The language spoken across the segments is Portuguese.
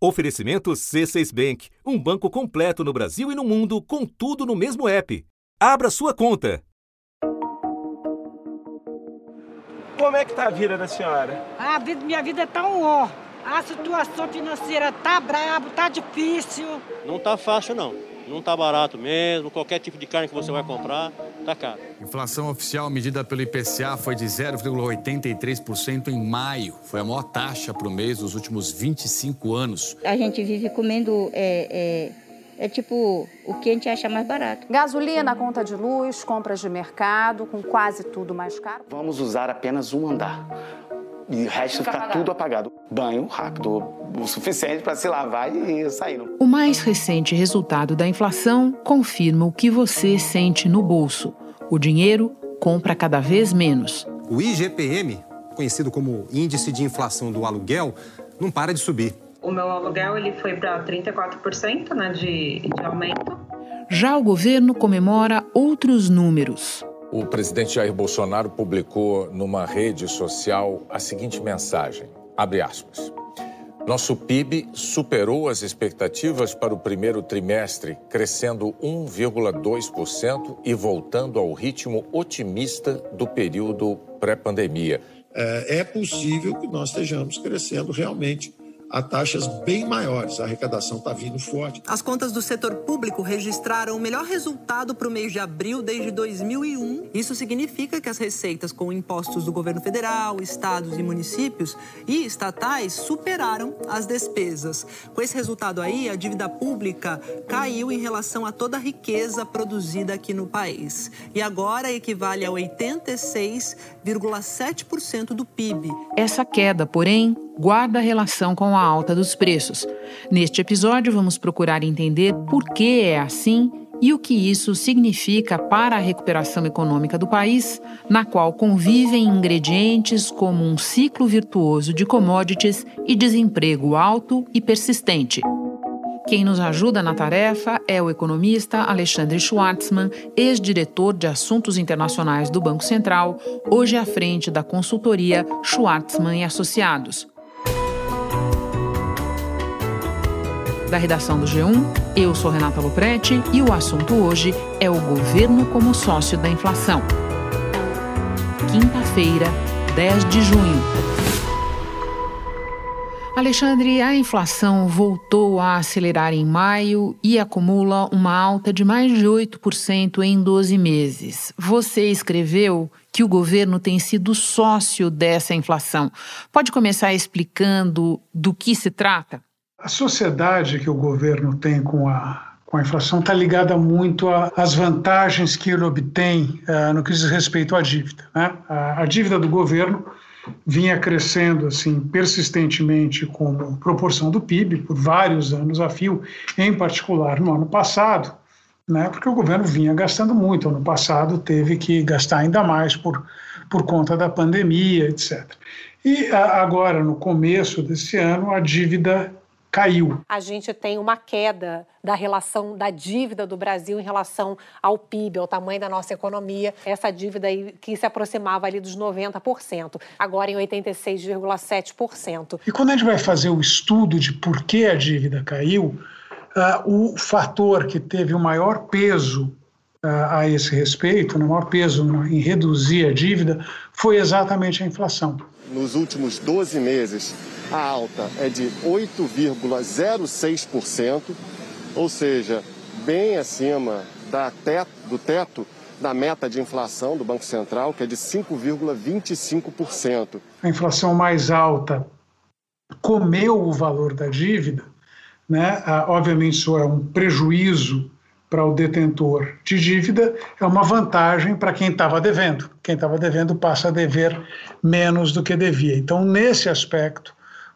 Oferecimento C6 Bank, um banco completo no Brasil e no mundo, com tudo no mesmo app. Abra sua conta. Como é que tá a vida da senhora? A vida, minha vida tá um ó. A situação financeira tá brabo, tá difícil. Não tá fácil não. Não tá barato mesmo. Qualquer tipo de carne que você vai comprar, tá caro. Inflação oficial medida pelo IPCA foi de 0,83% em maio. Foi a maior taxa para o mês dos últimos 25 anos. A gente vive comendo é, é, é tipo o que a gente acha mais barato. Gasolina, conta de luz, compras de mercado, com quase tudo mais caro. Vamos usar apenas um andar. E o resto ficar apagado. tudo apagado. Banho rápido, o suficiente para se lavar e sair. O mais recente resultado da inflação confirma o que você sente no bolso. O dinheiro compra cada vez menos. O IGPM, conhecido como Índice de Inflação do Aluguel, não para de subir. O meu aluguel ele foi para 34% né, de, de aumento. Já o governo comemora outros números. O presidente Jair Bolsonaro publicou numa rede social a seguinte mensagem: abre aspas. Nosso PIB superou as expectativas para o primeiro trimestre, crescendo 1,2% e voltando ao ritmo otimista do período pré-pandemia. É possível que nós estejamos crescendo realmente a taxas bem maiores. A arrecadação está vindo forte. As contas do setor público registraram o melhor resultado para o mês de abril desde 2001. Isso significa que as receitas com impostos do governo federal, estados e municípios e estatais superaram as despesas. Com esse resultado aí, a dívida pública caiu em relação a toda a riqueza produzida aqui no país. E agora equivale a 86,7% do PIB. Essa queda, porém, guarda relação com a alta dos preços. Neste episódio, vamos procurar entender por que é assim e o que isso significa para a recuperação econômica do país, na qual convivem ingredientes como um ciclo virtuoso de commodities e desemprego alto e persistente. Quem nos ajuda na tarefa é o economista Alexandre Schwartzman, ex-diretor de Assuntos Internacionais do Banco Central, hoje à frente da consultoria Schwartzman e Associados. Da redação do G1. Eu sou Renata Loprete e o assunto hoje é o governo como sócio da inflação. Quinta-feira, 10 de junho. Alexandre, a inflação voltou a acelerar em maio e acumula uma alta de mais de 8% em 12 meses. Você escreveu que o governo tem sido sócio dessa inflação. Pode começar explicando do que se trata? A sociedade que o governo tem com a, com a inflação está ligada muito às vantagens que ele obtém uh, no que diz respeito à dívida. Né? A, a, dívida do governo vinha crescendo assim persistentemente como proporção do PIB por vários anos a fio, em particular no ano passado, né? porque o governo vinha gastando muito. Ano passado teve que gastar ainda mais por, por conta da pandemia, etc. E agora, no começo desse ano, a dívida caiu. A gente tem uma queda da relação da dívida do Brasil em relação ao PIB, ao tamanho da nossa economia. Essa dívida que se aproximava ali dos 90%, agora em 86,7%. E quando a gente vai fazer o estudo de por que a dívida caiu, uh, o fator que teve o maior peso a esse respeito, o maior peso em reduzir a dívida, foi exatamente a inflação. Nos últimos 12 meses, a alta é de 8,06%, ou seja, bem acima da teto, do teto da meta de inflação do Banco Central, que é de 5,25%. A inflação mais alta comeu o valor da dívida, né? Ah, obviamente isso é um prejuízo para o detentor de dívida, é uma vantagem para quem estava devendo. Quem estava devendo passa a dever menos do que devia. Então, nesse aspecto,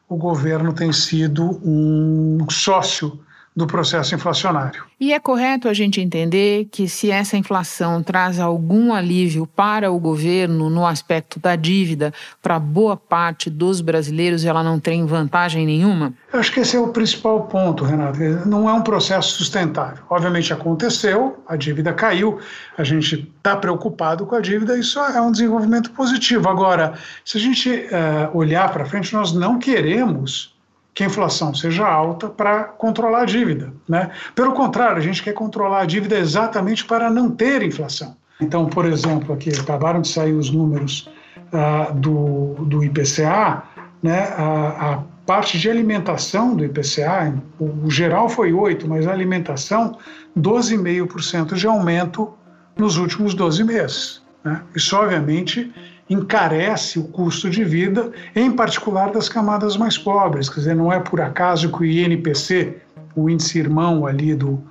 o governo tem sido um sócio do processo inflacionário. E é correto a gente entender que se essa inflação traz algum alívio para o governo no aspecto da dívida, para boa parte dos brasileiros ela não tem vantagem nenhuma? Eu acho que esse é o principal ponto, Renato. Não é um processo sustentável. Obviamente aconteceu, a dívida caiu, a gente está preocupado com a dívida, isso é um desenvolvimento positivo. Agora, se a gente uh, olhar para frente, nós não queremos que a inflação seja alta para controlar a dívida. Né? Pelo contrário, a gente quer controlar a dívida exatamente para não ter inflação. Então, por exemplo, aqui acabaram de sair os números uh, do, do IPCA, né? a, a parte de alimentação do IPCA, o, o geral foi 8%, mas a alimentação, 12,5% de aumento nos últimos 12 meses. Né? Isso, obviamente, encarece o custo de vida, em particular das camadas mais pobres. Quer dizer, não é por acaso que o INPC, o índice irmão ali do,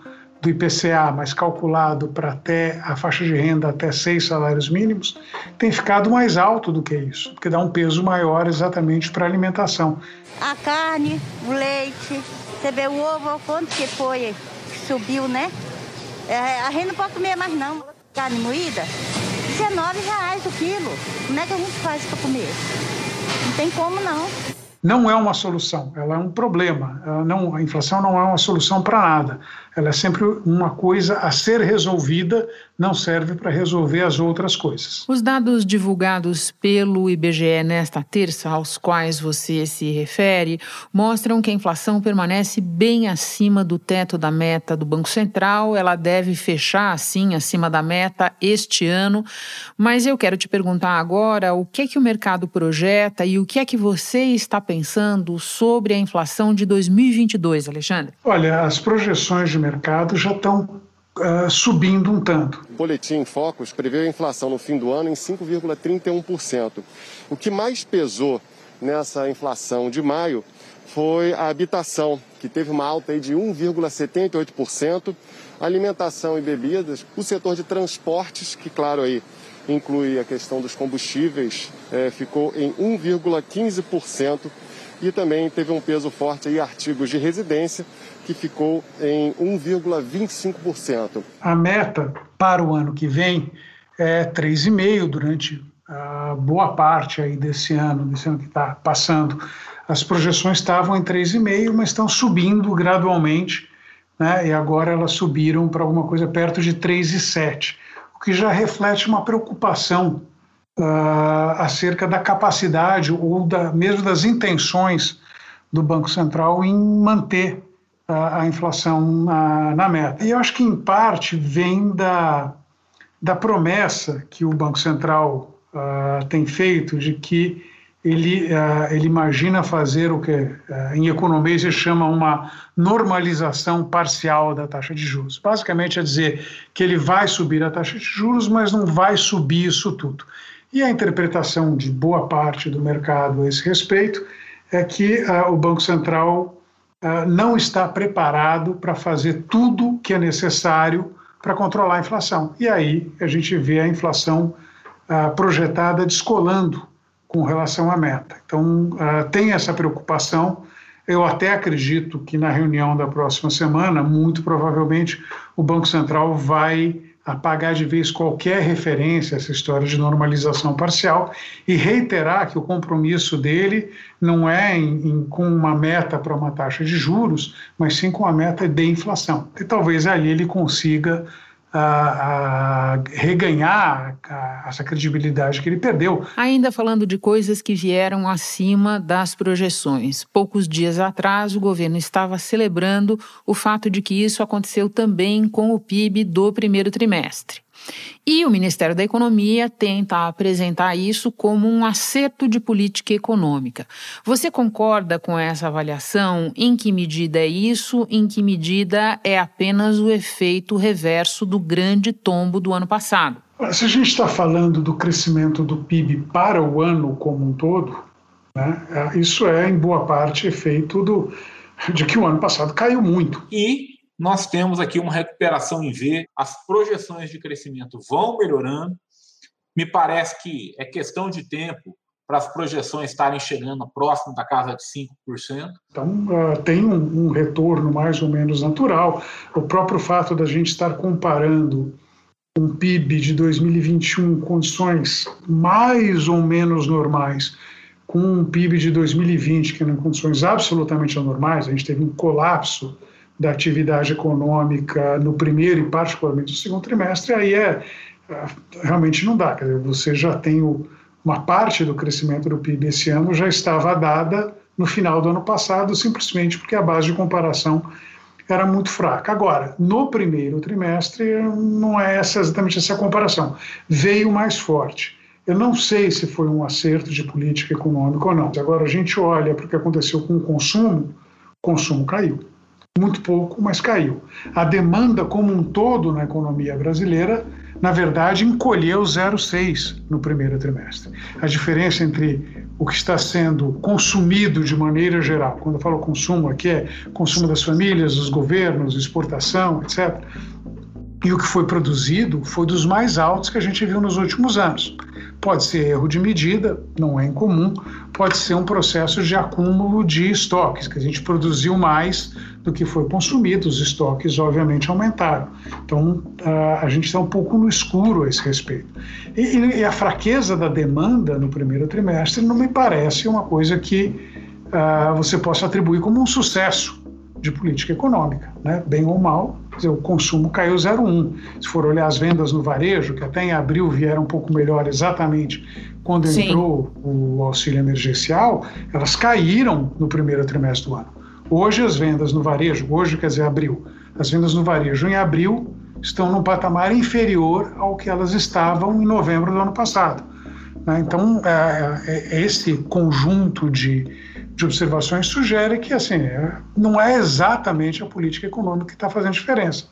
do IPCA, mas calculado para até a faixa de renda até seis salários mínimos, tem ficado mais alto do que isso, porque dá um peso maior exatamente para a alimentação. A carne, o leite, você vê o ovo, quanto que foi, subiu, né? É, a gente não pode comer mais não. Carne moída, 19 reais o quilo. Como é que a gente faz para comer? Não tem como não não é uma solução, ela é um problema. Não, a inflação não é uma solução para nada. Ela é sempre uma coisa a ser resolvida, não serve para resolver as outras coisas. Os dados divulgados pelo IBGE nesta terça, aos quais você se refere, mostram que a inflação permanece bem acima do teto da meta do Banco Central. Ela deve fechar, assim, acima da meta este ano. Mas eu quero te perguntar agora o que é que o mercado projeta e o que é que você está pensando sobre a inflação de 2022, Alexandre? Olha, as projeções de mercado já estão uh, subindo um tanto. O Boletim Focus prevê a inflação no fim do ano em 5,31%. O que mais pesou nessa inflação de maio foi a habitação, que teve uma alta de 1,78%, alimentação e bebidas, o setor de transportes, que claro aí inclui a questão dos combustíveis, é, ficou em 1,15% e também teve um peso forte aí artigos de residência, que ficou em 1,25%. A meta para o ano que vem é 3,5% durante a boa parte aí desse ano, desse ano que está passando. As projeções estavam em 3,5%, mas estão subindo gradualmente, né? e agora elas subiram para alguma coisa perto de 3,7% que já reflete uma preocupação uh, acerca da capacidade ou da, mesmo das intenções do Banco Central em manter a inflação na, meta. E eu acho que, em parte, vem da, da promessa que o Banco Central uh, tem feito de que ele, uh, ele imagina fazer o que uh, em economia se chama uma normalização parcial da taxa de juros. Basicamente é dizer que ele vai subir a taxa de juros, mas não vai subir isso tudo. E a interpretação de boa parte do mercado a esse respeito é que o Banco Central não está preparado para fazer tudo que é necessário para controlar a inflação. E aí a gente vê a inflação projetada descolando com relação à meta. Então, uh, tem essa preocupação. Eu até acredito que na reunião da próxima semana, muito provavelmente, o Banco Central vai apagar de vez qualquer referência a essa história de normalização parcial e reiterar que o compromisso dele não é em, em, com uma meta para uma taxa de juros, mas sim com a meta de inflação. E talvez ali ele consiga a, a reganhar a, essa credibilidade que ele perdeu. Ainda falando de coisas que vieram acima das projeções. Poucos dias atrás, o governo estava celebrando o fato de que isso aconteceu também com o PIB do primeiro trimestre. E o Ministério da Economia tenta apresentar isso como um acerto de política econômica. Você concorda com essa avaliação? Em que medida é isso? Em que medida é apenas o efeito reverso do grande tombo do ano passado? Se a gente está falando do crescimento do PIB para o ano como um todo, né, isso é, em boa parte, efeito do, de que o ano passado caiu muito. E nós temos aqui uma recuperação em V, as projeções de crescimento vão melhorando. Me parece que é questão de tempo para as projeções estarem chegando próximo da casa de 5%. Então, uh, tem um, um, retorno mais ou menos natural. O próprio fato da gente estar comparando um PIB de 2021 em condições mais ou menos normais com um PIB de 2020, que eram condições absolutamente anormais, a gente teve um colapso da atividade econômica no primeiro e particularmente no segundo trimestre, aí é, é realmente não dá. Dizer, você já tem o, uma parte do crescimento do PIB esse ano já estava dada no final do ano passado, simplesmente porque a base de comparação era muito fraca. Agora, no primeiro trimestre, não é essa, exatamente essa comparação. Veio mais forte. Eu não sei se foi um acerto de política econômica ou não. Agora, a gente olha para o que aconteceu com o consumo, o consumo caiu. Muito pouco, mas caiu. A demanda como um todo na economia brasileira na verdade, encolheu 0,6 no primeiro trimestre. A diferença entre o que está sendo consumido de maneira geral, quando eu falo consumo aqui é consumo das famílias, dos governos, exportação, etc., e o que foi produzido foi dos mais altos que a gente viu nos últimos anos. Pode ser erro de medida, não é incomum, pode ser um processo de acúmulo de estoques, que a gente produziu mais do que foi consumido, os estoques obviamente aumentaram. Então a gente está um pouco no escuro a esse respeito. E, a fraqueza da demanda no primeiro trimestre não me parece uma coisa que uh, você possa atribuir como um sucesso de política econômica, né? bem ou mal, dizer, o consumo caiu 0,1. Se for olhar as vendas no varejo, que até em abril vieram um pouco melhor exatamente quando Sim. entrou o auxílio emergencial, elas caíram no primeiro trimestre do ano. Hoje as vendas no varejo, hoje quer dizer abril, as vendas no varejo em abril estão num patamar inferior ao que elas estavam em novembro do ano passado. Né? Então, é, é, é esse conjunto de de observações sugere que assim é, não é exatamente a política econômica que está fazendo diferença.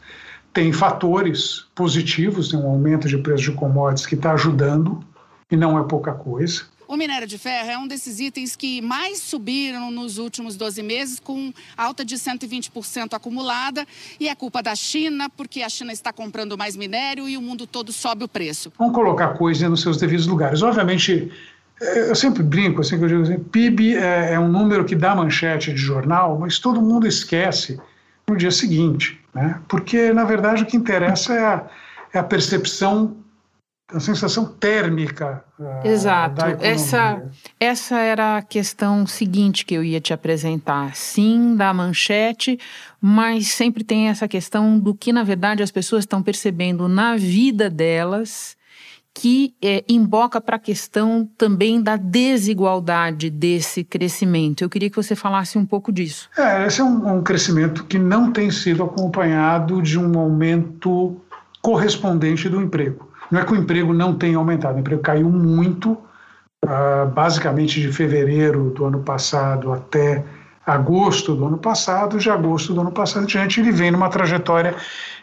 Tem fatores positivos, tem um aumento de preços de commodities que está ajudando, e não é pouca coisa. O minério de ferro é um desses itens que mais subiram nos últimos 12 meses, com alta de 120% acumulada. E é culpa da China, porque a China está comprando mais minério e o mundo todo sobe o preço. Vamos colocar coisas nos seus devidos lugares. Obviamente, eu sempre brinco, assim, que eu digo assim, PIB é, é, um número que dá manchete de jornal, mas todo mundo esquece no dia seguinte, né? Porque, na verdade, o que interessa é a, é a percepção, a sensação térmica uh, Exato. Essa, essa era a questão seguinte que eu ia te apresentar. Sim, da manchete, mas sempre tem essa questão do que, na verdade, as pessoas estão percebendo na vida delas que é, emboca para a questão também da desigualdade desse crescimento. Eu queria que você falasse um pouco disso. É, esse é um, um crescimento que não tem sido acompanhado de um aumento correspondente do emprego. Não é que o emprego não tenha aumentado, o emprego caiu muito, uh, basicamente de fevereiro do ano passado até agosto do ano passado, de agosto do ano passado adiante, ele vem numa trajetória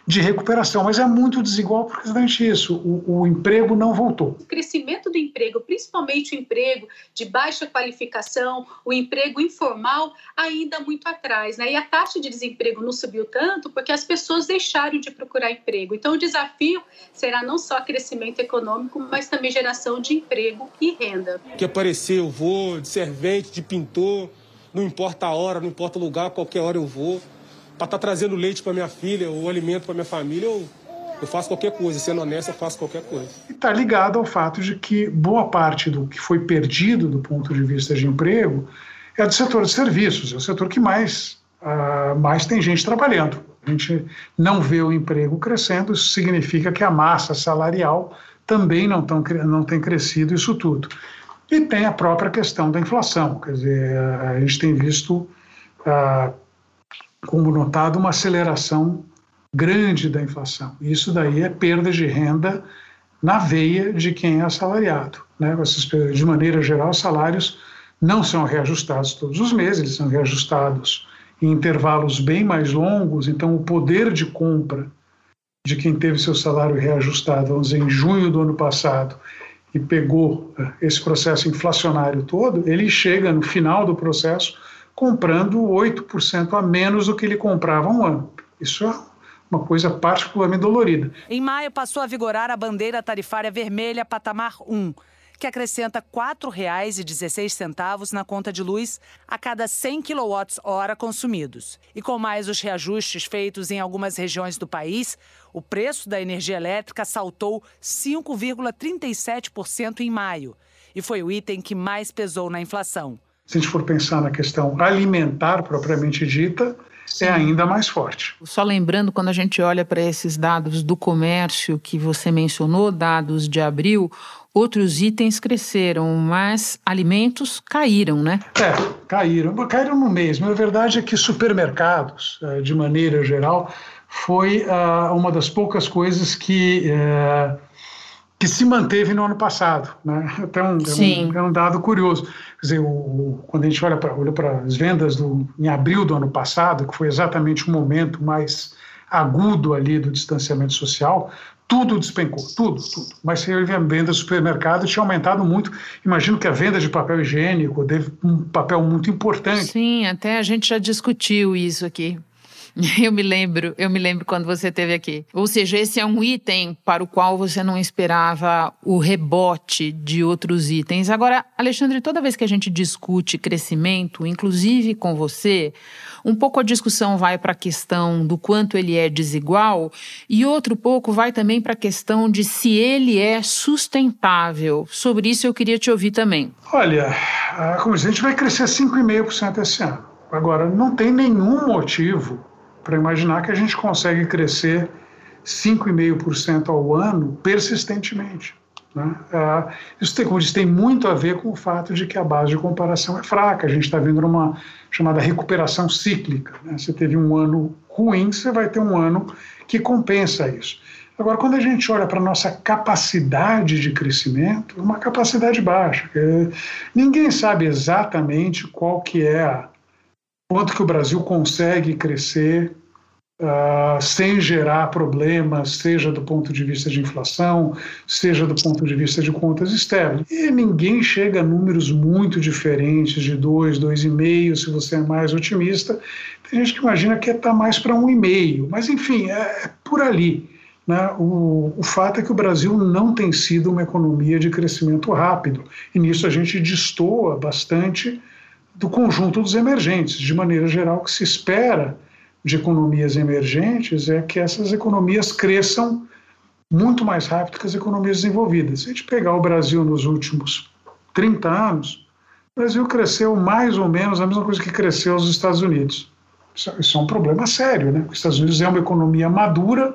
de recuperação, mas é muito desigual porque exatamente isso, o, o, emprego não voltou. O crescimento do emprego, principalmente o emprego de baixa qualificação, o emprego informal, ainda muito atrás, né? E a taxa de desemprego não subiu tanto porque as pessoas deixaram de procurar emprego. Então o desafio será não só crescimento econômico, mas também geração de emprego e renda. Que aparecer, eu vou de servente, de pintor, não importa a hora, não importa o lugar, qualquer hora eu vou para estar tá trazendo leite para minha filha, ou alimento para minha família, eu, eu faço qualquer coisa. Sendo honesto, eu faço qualquer coisa. E está ligado ao fato de que boa parte do que foi perdido do ponto de vista de emprego é do setor de serviços, é o setor que mais, uh, mais tem gente trabalhando. A gente não vê o emprego crescendo, isso significa que a massa salarial também não, tão, não tem crescido isso tudo. E tem a própria questão da inflação, quer dizer, a gente tem visto uh, como notado, uma aceleração grande da inflação. Isso daí é perda de renda na veia de quem é assalariado. Né? De maneira geral, os salários não são reajustados todos os meses, eles são reajustados em intervalos bem mais longos, então o poder de compra de quem teve seu salário reajustado, vamos dizer, em junho do ano passado, e pegou eh, esse processo inflacionário todo, ele chega no final do processo comprando 8% a menos do que ele comprava um ano. Isso é uma coisa particularmente dolorida. Em maio passou a vigorar a bandeira tarifária vermelha patamar 1, que acrescenta R$ 4,16 na conta de luz a cada 100 kWh consumidos. E com mais os reajustes feitos em algumas regiões do país, o preço da energia elétrica saltou 5,37% em maio e foi o item que mais pesou na inflação. Se a gente for pensar na questão alimentar propriamente dita, é ainda mais forte. Só lembrando, quando a gente olha para esses dados do comércio que você mencionou, dados de abril, outros itens cresceram, mas alimentos caíram, né? É, caíram. Caíram no mesmo. A verdade é que supermercados, eh, de maneira geral, foi uh, uma das poucas coisas que. Uh, que se manteve no ano passado. Né? Até um, é, um, é um dado curioso. Quer dizer, o, quando a gente olha para as vendas do, em abril do ano passado, que foi exatamente o momento mais agudo ali do distanciamento social, tudo despencou, tudo, tudo. Mas se a venda do supermercado tinha aumentado muito. Imagino que a venda de papel higiênico teve um papel muito importante. Sim, até a gente já discutiu isso aqui. Eu me lembro, eu me lembro quando você esteve aqui. Ou seja, esse é um item para o qual você não esperava o rebote de outros itens. Agora, Alexandre, toda vez que a gente discute crescimento, inclusive com você, um pouco a discussão vai para a questão do quanto ele é desigual e outro pouco vai também para a questão de se ele é sustentável. Sobre isso eu queria te ouvir também. Olha, a gente vai crescer 5,5% esse ano. Agora, não tem nenhum motivo para imaginar que a gente consegue crescer 5,5% ao ano persistentemente. Né? É, isso, tem, tem muito a ver com o fato de que a base de comparação é fraca. A gente está vendo uma chamada recuperação cíclica. Né? Você teve um ano ruim, você vai ter um ano que compensa isso. Agora, quando a gente olha para a nossa capacidade de crescimento, uma capacidade baixa. Ninguém sabe exatamente qual que é a quanto que o Brasil consegue crescer uh, sem gerar problemas, seja do ponto de vista de inflação, seja do ponto de vista de contas externas. E ninguém chega a números muito diferentes de 2, 2,5, se você é mais otimista. Tem gente que imagina que está mais para 1,5, mas enfim, é, é por ali. Né? O, o, fato é que o Brasil não tem sido uma economia de crescimento rápido, e nisso a gente destoa bastante do conjunto dos emergentes. De maneira geral, o que se espera de economias emergentes é que essas economias cresçam muito mais rápido que as economias desenvolvidas. Se a gente pegar o Brasil nos últimos 30 anos, o Brasil cresceu mais ou menos a mesma coisa que cresceu os Estados Unidos. Isso, é um problema sério, né? Os Estados Unidos é uma economia madura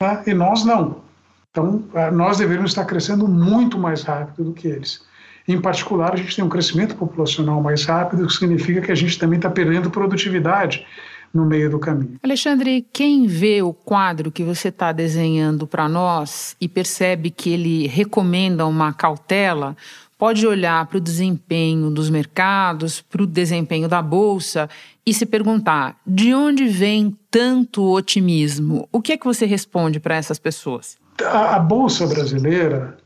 né? e nós não. Então, nós deveríamos estar crescendo muito mais rápido do que eles. Em particular, a gente tem um crescimento populacional mais rápido, o que significa que a gente também está perdendo produtividade no meio do caminho. Alexandre, quem vê o quadro que você está desenhando para nós e percebe que ele recomenda uma cautela, pode olhar para o desempenho dos mercados, para o desempenho da bolsa e se perguntar de onde vem tanto otimismo. O que é que você responde para essas pessoas? A, a bolsa brasileira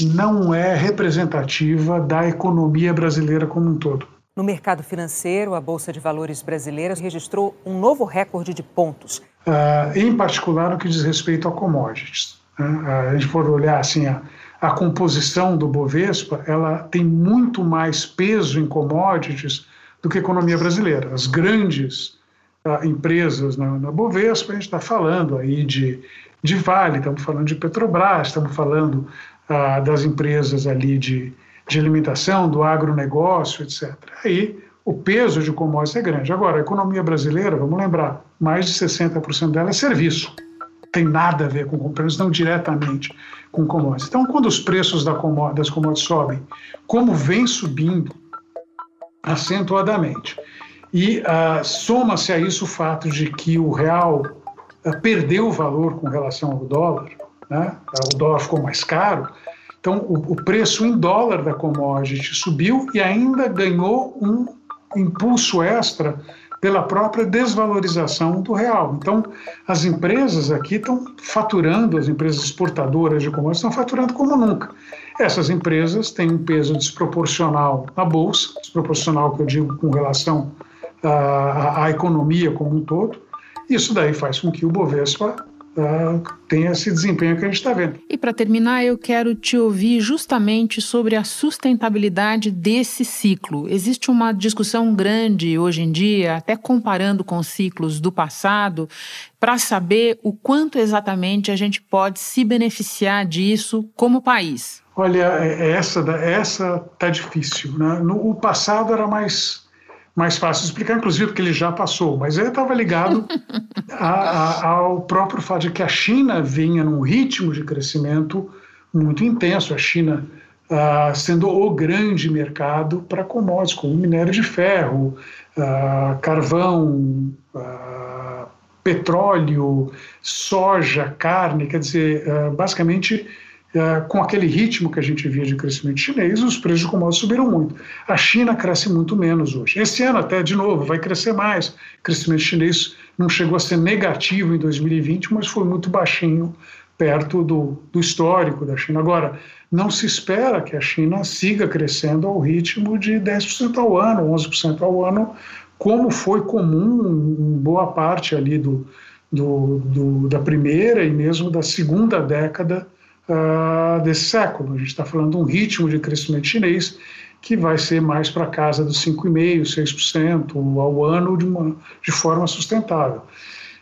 não é representativa da economia brasileira como um todo. No mercado financeiro, a Bolsa de Valores brasileira registrou um novo recorde de pontos. Uh, em particular no que diz respeito a commodities. Uh, a gente for olhar assim, a, a composição do Bovespa, ela tem muito mais peso em commodities do que a economia brasileira. As grandes uh, empresas na, na Bovespa, a gente está falando aí de, de Vale, estamos falando de Petrobras, estamos falando ah, das empresas ali de, de alimentação, do agronegócio, etc. Aí o peso de commodities é grande. Agora, a economia brasileira, vamos lembrar, mais de 60% dela é serviço. Tem nada a ver com, menos não diretamente, com commodities. Então, quando os preços da das commodities sobem, como vem subindo acentuadamente, e uh, soma-se a isso o fato de que o real uh, perdeu valor com relação ao dólar, né? o dólar ficou mais caro, então o, o preço em dólar da commodity subiu e ainda ganhou um impulso extra pela própria desvalorização do real. Então, as empresas aqui estão faturando, as empresas exportadoras de commodities estão faturando como nunca. Essas empresas têm um peso desproporcional na bolsa, desproporcional que eu digo com relação à, à economia como um todo. Isso daí faz com que o Bovespa tem esse desempenho que a gente está vendo. E para terminar, eu quero te ouvir justamente sobre a sustentabilidade desse ciclo. Existe uma discussão grande hoje em dia, até comparando com ciclos do passado, para saber o quanto exatamente a gente pode se beneficiar disso como país. Olha, é, é essa essa tá difícil. Né? No o passado era mais mais fácil de explicar, inclusive porque ele já passou, mas ele estava ligado a, a, ao próprio fato de que a China vinha num ritmo de crescimento muito intenso. A China ah, sendo o grande mercado para commodities, como minério de ferro, ah, carvão, ah, petróleo, soja, carne, quer dizer, basicamente com aquele ritmo que a gente via de crescimento chinês, os preços de commodities subiram muito. A China cresce muito menos hoje. Esse ano até, de novo, vai crescer mais. O crescimento chinês não chegou a ser negativo em 2020, mas foi muito baixinho perto do, do histórico da China. Agora, não se espera que a China siga crescendo ao ritmo de 10% ao ano, 11% ao ano, como foi comum em boa parte ali do, do, do da primeira e mesmo da segunda década uh, desse século. A gente está falando de um ritmo de crescimento chinês que vai ser mais para casa dos 5,5%, 6% ao ano de, uma, de forma sustentável.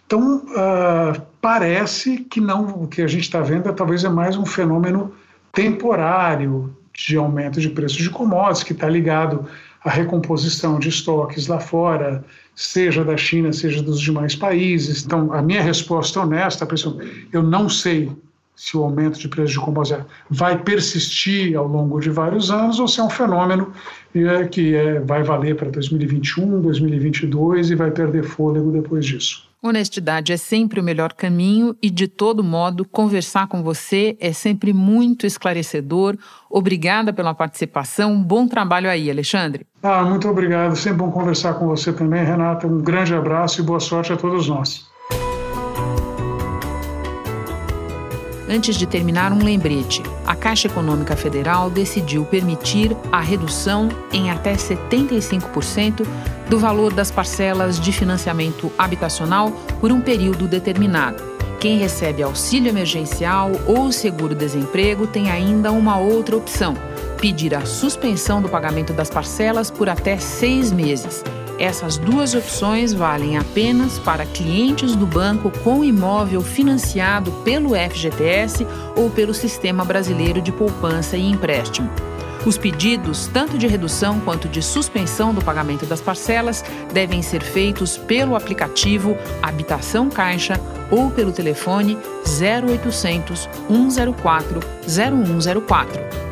Então, uh, parece que não, o que a gente está vendo é, talvez é mais um fenômeno temporário de aumento de preços de commodities, que está ligado à recomposição de estoques lá fora, seja da China, seja dos demais países. Então, a minha resposta honesta, pessoal, eu não sei se o aumento de preços de commodities vai persistir ao longo de vários anos ou se é um fenômeno é, que é, vai valer para 2021, 2022 e vai perder fôlego depois disso. Honestidade é sempre o melhor caminho e, de todo modo, conversar com você é sempre muito esclarecedor. Obrigada pela participação. Bom trabalho aí, Alexandre. Ah, muito obrigado. Sempre bom conversar com você também, Renata. Um grande abraço e boa sorte a todos nós. Antes de terminar, um lembrete: a Caixa Econômica Federal decidiu permitir a redução em até 75% do valor das parcelas de financiamento habitacional por um período determinado. Quem recebe auxílio emergencial ou seguro-desemprego tem ainda uma outra opção: pedir a suspensão do pagamento das parcelas por até seis meses. Essas duas opções valem apenas para clientes do banco com imóvel financiado pelo FGTS ou pelo Sistema Brasileiro de Poupança e Empréstimo. Os pedidos, tanto de redução quanto de suspensão do pagamento das parcelas, devem ser feitos pelo aplicativo Habitação Caixa ou pelo telefone 0800 104 0104.